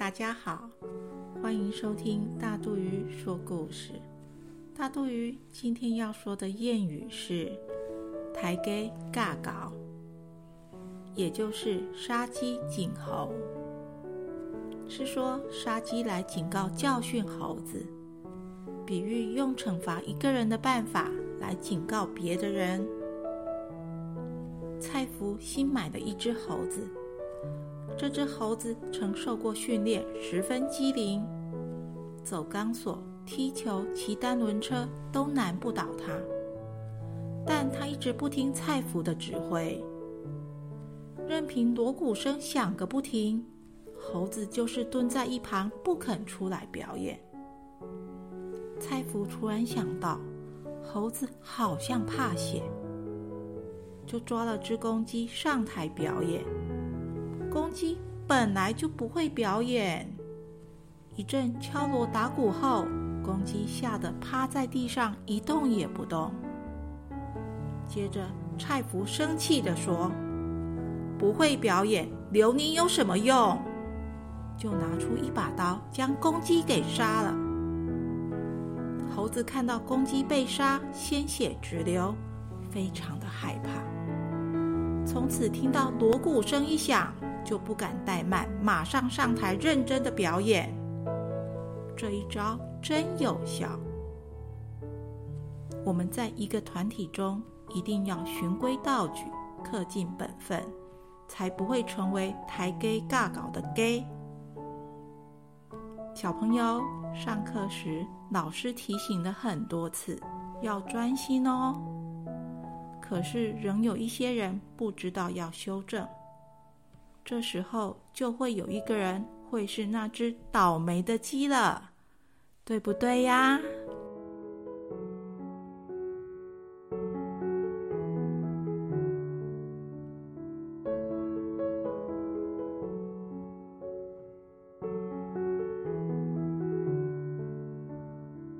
大家好，欢迎收听大肚鱼说故事。大肚鱼今天要说的谚语是“抬给尬搞”，也就是杀鸡儆猴，是说杀鸡来警告教训猴子，比喻用惩罚一个人的办法来警告别的人。蔡福新买的一只猴子。这只猴子曾受过训练，十分机灵，走钢索、踢球、骑单轮车都难不倒它。但它一直不听蔡福的指挥，任凭锣鼓声响个不停，猴子就是蹲在一旁不肯出来表演。蔡福突然想到，猴子好像怕血，就抓了只公鸡上台表演。公鸡本来就不会表演，一阵敲锣打鼓后，公鸡吓得趴在地上一动也不动。接着，蔡福生气地说：“不会表演，留你有什么用？”就拿出一把刀，将公鸡给杀了。猴子看到公鸡被杀，鲜血直流，非常的害怕。从此听到锣鼓声一响。就不敢怠慢，马上上台认真的表演。这一招真有效。我们在一个团体中，一定要循规蹈矩，恪尽本分，才不会成为抬 gay 尬搞的 gay。小朋友，上课时老师提醒了很多次，要专心哦。可是仍有一些人不知道要修正。这时候就会有一个人会是那只倒霉的鸡了，对不对呀？